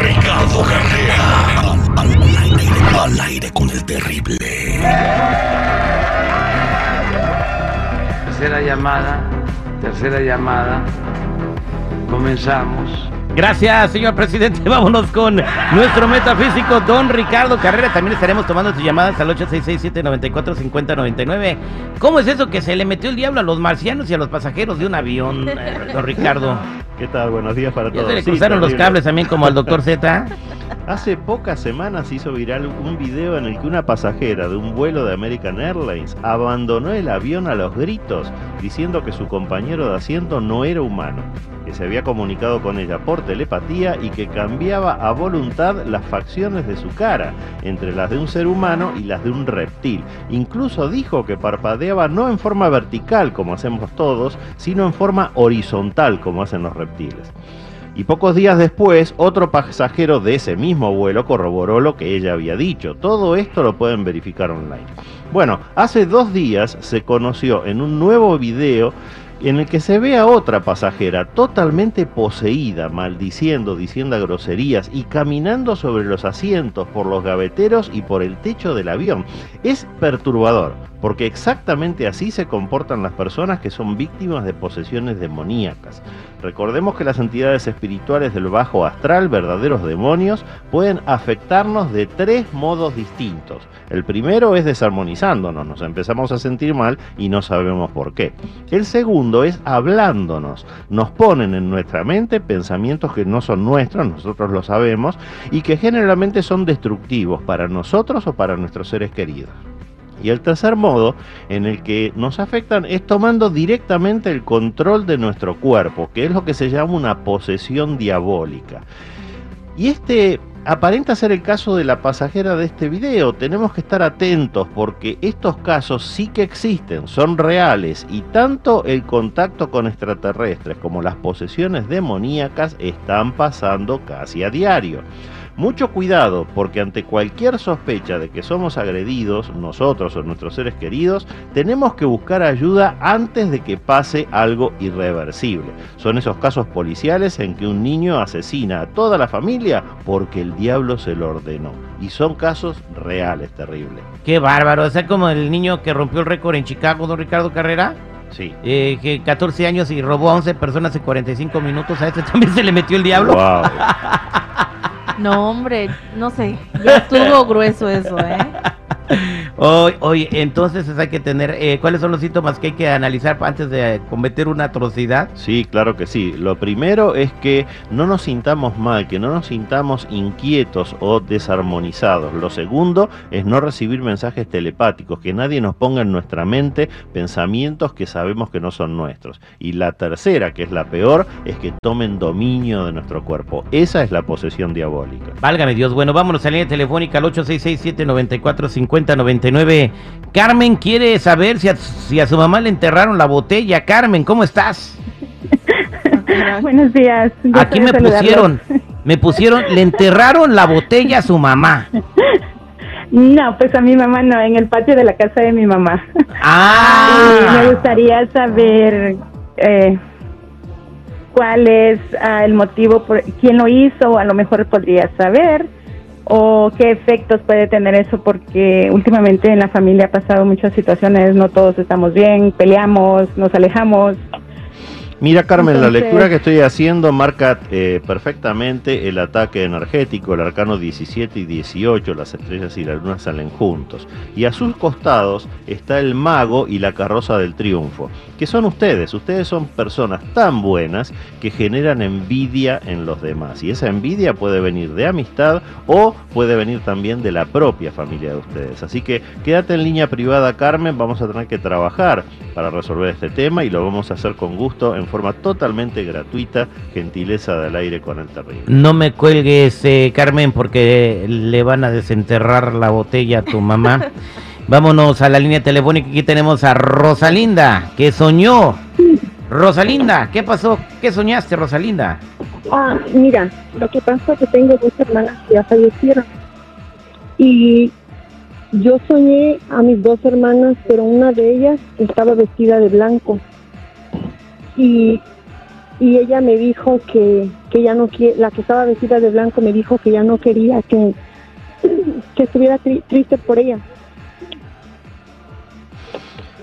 Ricardo Carrera. Al, aire con el terrible. Tercera llamada. Tercera llamada. Comenzamos. Gracias, señor presidente. Vámonos con nuestro metafísico, don Ricardo Carrera. También estaremos tomando sus llamadas al 8667-945099. ¿Cómo es eso que se le metió el diablo a los marcianos y a los pasajeros de un avión, eh, don Ricardo? ¿Qué tal? Buenos días para ¿Ya todos. se le Sí, cruzaron los cables también como al doctor Z? Hace pocas semanas se hizo viral un video en el que una pasajera de un vuelo de American Airlines abandonó el avión a los gritos, diciendo que su compañero de asiento no era humano, que se había comunicado con ella por telepatía y que cambiaba a voluntad las facciones de su cara, entre las de un ser humano y las de un reptil. Incluso dijo que parpadeaba no en forma vertical como hacemos todos, sino en forma horizontal como hacen los reptiles. Y pocos días después, otro pasajero de ese mismo vuelo corroboró lo que ella había dicho. Todo esto lo pueden verificar online. Bueno, hace dos días se conoció en un nuevo video en el que se ve a otra pasajera totalmente poseída, maldiciendo, diciendo groserías y caminando sobre los asientos, por los gaveteros y por el techo del avión. Es perturbador, porque exactamente así se comportan las personas que son víctimas de posesiones demoníacas. Recordemos que las entidades espirituales del bajo astral, verdaderos demonios, pueden afectarnos de tres modos distintos. El primero es desarmonizándonos, nos empezamos a sentir mal y no sabemos por qué. El segundo es hablándonos, nos ponen en nuestra mente pensamientos que no son nuestros, nosotros lo sabemos, y que generalmente son destructivos para nosotros o para nuestros seres queridos. Y el tercer modo en el que nos afectan es tomando directamente el control de nuestro cuerpo, que es lo que se llama una posesión diabólica. Y este aparenta ser el caso de la pasajera de este video. Tenemos que estar atentos porque estos casos sí que existen, son reales y tanto el contacto con extraterrestres como las posesiones demoníacas están pasando casi a diario. Mucho cuidado, porque ante cualquier sospecha de que somos agredidos, nosotros o nuestros seres queridos, tenemos que buscar ayuda antes de que pase algo irreversible. Son esos casos policiales en que un niño asesina a toda la familia porque el diablo se lo ordenó. Y son casos reales, terribles. Qué bárbaro. O sea, como el niño que rompió el récord en Chicago, don Ricardo Carrera. Sí. eh, que 14 años y robó a 11 personas en 45 minutos. A este también se le metió el diablo. Wow. No, hombre, no sé. Estuvo grueso eso, ¿eh? Oye, oye, entonces hay que tener, eh, ¿cuáles son los síntomas que hay que analizar antes de cometer una atrocidad? Sí, claro que sí. Lo primero es que no nos sintamos mal, que no nos sintamos inquietos o desarmonizados. Lo segundo es no recibir mensajes telepáticos, que nadie nos ponga en nuestra mente pensamientos que sabemos que no son nuestros. Y la tercera, que es la peor, es que tomen dominio de nuestro cuerpo. Esa es la posesión diabólica. Válgame Dios, bueno, vámonos a la línea telefónica al 866-794-5099. Carmen quiere saber si a, si a su mamá le enterraron la botella. Carmen, ¿cómo estás? Buenos días. Aquí me saludarlos. pusieron, me pusieron, le enterraron la botella a su mamá. No, pues a mi mamá no, en el patio de la casa de mi mamá. Y me Ah, gustaría saber eh, cuál es ah, el motivo, por quién lo hizo, a lo mejor podría saber, o qué efectos puede tener eso, porque últimamente en la familia ha pasado muchas situaciones, no todos estamos bien, peleamos, nos alejamos. Mira, Carmen, la lectura que estoy haciendo marca eh, perfectamente el ataque energético, el arcano 17 y 18, las estrellas y la luna salen juntos. Y a sus costados está el mago y la carroza del triunfo, que son ustedes. Ustedes son personas tan buenas que generan envidia en los demás. Y esa envidia puede venir de amistad o puede venir también de la propia familia de ustedes. Así que quédate en línea privada, Carmen. Vamos a tener que trabajar para resolver este tema y lo vamos a hacer con gusto en forma totalmente gratuita, gentileza del aire con el terrible. no me cuelgues, eh, Carmen, porque le van a desenterrar la botella a tu mamá. Vámonos a la línea telefónica. Aquí tenemos a Rosalinda, que soñó. Rosalinda, ¿qué pasó? ¿Qué soñaste, Rosalinda? Ah, mira, lo que pasa es que tengo dos hermanas que ya fallecieron. Y yo soñé a mis dos hermanas, pero una de ellas estaba vestida de blanco. Y y ella me dijo que, que ya no quiere, la que estaba vestida de blanco me dijo que ya no quería que, que estuviera tri- triste por ella.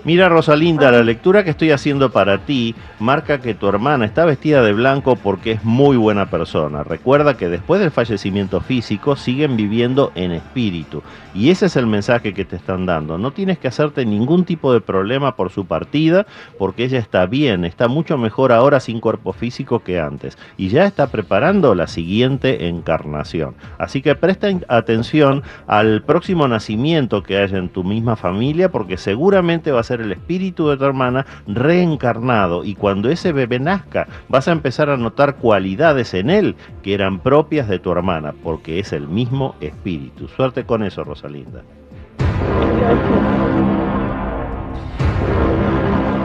Mira Rosalinda, la lectura que estoy haciendo para ti marca que tu hermana está vestida de blanco porque es muy buena persona. Recuerda que después del fallecimiento físico siguen viviendo en espíritu. Y ese es el mensaje que te están dando. No tienes que hacerte ningún tipo de problema por su partida porque ella está bien, está mucho mejor ahora sin cuerpo físico que antes. Y ya está preparando la siguiente encarnación. Así que presten atención al próximo nacimiento que haya en tu misma familia porque seguramente va a ser el espíritu de tu hermana reencarnado y cuando ese bebé nazca vas a empezar a notar cualidades en él que eran propias de tu hermana porque es el mismo espíritu. Suerte con eso, Rosalinda.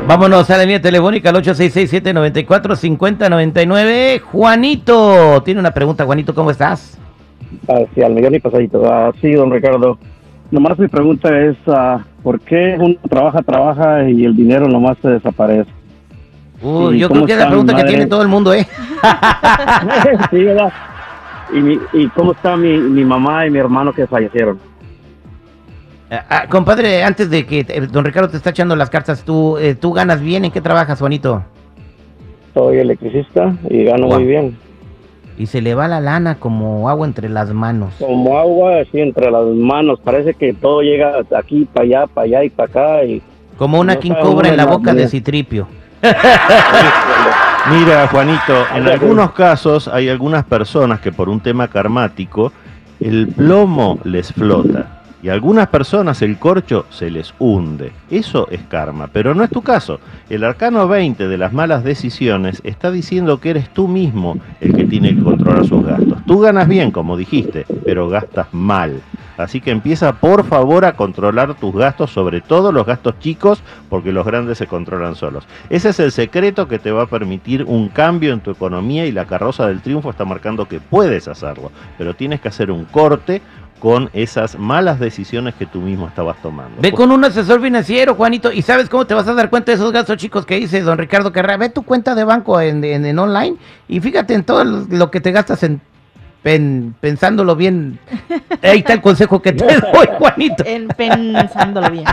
Vámonos a la línea telefónica al 866-794-5099. Juanito, tiene una pregunta, Juanito, ¿cómo estás? Sí, al millón y pasadito. Ah, sí, don Ricardo. Nomás mi pregunta es, ah, ¿por qué uno trabaja, trabaja y el dinero nomás se desaparece? Uy, ¿Y yo creo que es la pregunta que tiene todo el mundo, ¿eh? sí, ¿verdad? ¿Y, mi- ¿Y cómo está mi, mi mamá y mi hermano que fallecieron? Ah, ah, compadre, antes de que eh, don Ricardo te está echando las cartas, ¿tú, eh, ¿tú ganas bien? ¿En qué trabajas, Juanito? Soy electricista y gano Wow. muy bien. Y se le va la lana como agua entre las manos. Como agua así entre las manos, parece que todo llega aquí, para allá, para allá y para acá. Y Como una No king sabe cobra en la boca de. Citripio. Mira, Juanito, en algunos casos hay algunas personas que por un tema karmático el plomo les flota y a algunas personas el corcho se les hunde. Eso es karma, pero no es tu caso. El arcano 20 de las malas decisiones está diciendo que eres tú mismo el que tiene que controlar sus gastos. Tú ganas bien, como dijiste, pero gastas mal. Así que empieza por favor a controlar tus gastos, sobre todo los gastos chicos, porque los grandes se controlan solos. Ese es el secreto que te va a permitir un cambio en tu economía y la carroza del triunfo está marcando que puedes hacerlo, pero tienes que hacer un corte con esas malas decisiones que tú mismo estabas tomando. Ve con un asesor financiero, Juanito, y ¿sabes cómo te vas a dar cuenta de esos gastos chicos que dice don Ricardo Carrera? Ve tu cuenta de banco en, en- en online y fíjate en todo lo- lo que te gastas en, pen- pensándolo bien. Ahí está el consejo que te doy, Juanito. En pensándolo bien.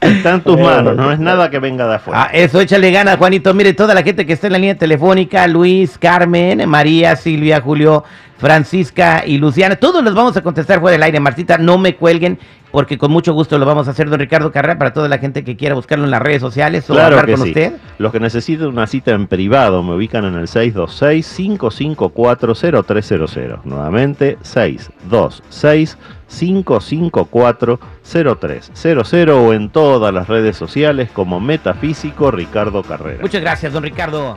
Está en tus manos, no es nada que venga de afuera. Ah, eso, échale ganas, Juanito. Mire, toda la gente que está en la línea telefónica, Luis, Carmen, María, Silvia, Julio, Francisca y Luciana, todos los vamos a contestar fuera del aire, Martita, no me cuelguen, porque con mucho gusto lo vamos a hacer, don Ricardo Carrera, para toda la gente que quiera buscarlo en las redes sociales o Claro hablar que con sí. usted. Los que necesiten una cita en privado me ubican en el 626-554-0300. Nuevamente, 626-554-0300 o en todas las redes sociales como Metafísico Ricardo Carrera. Muchas gracias, don Ricardo.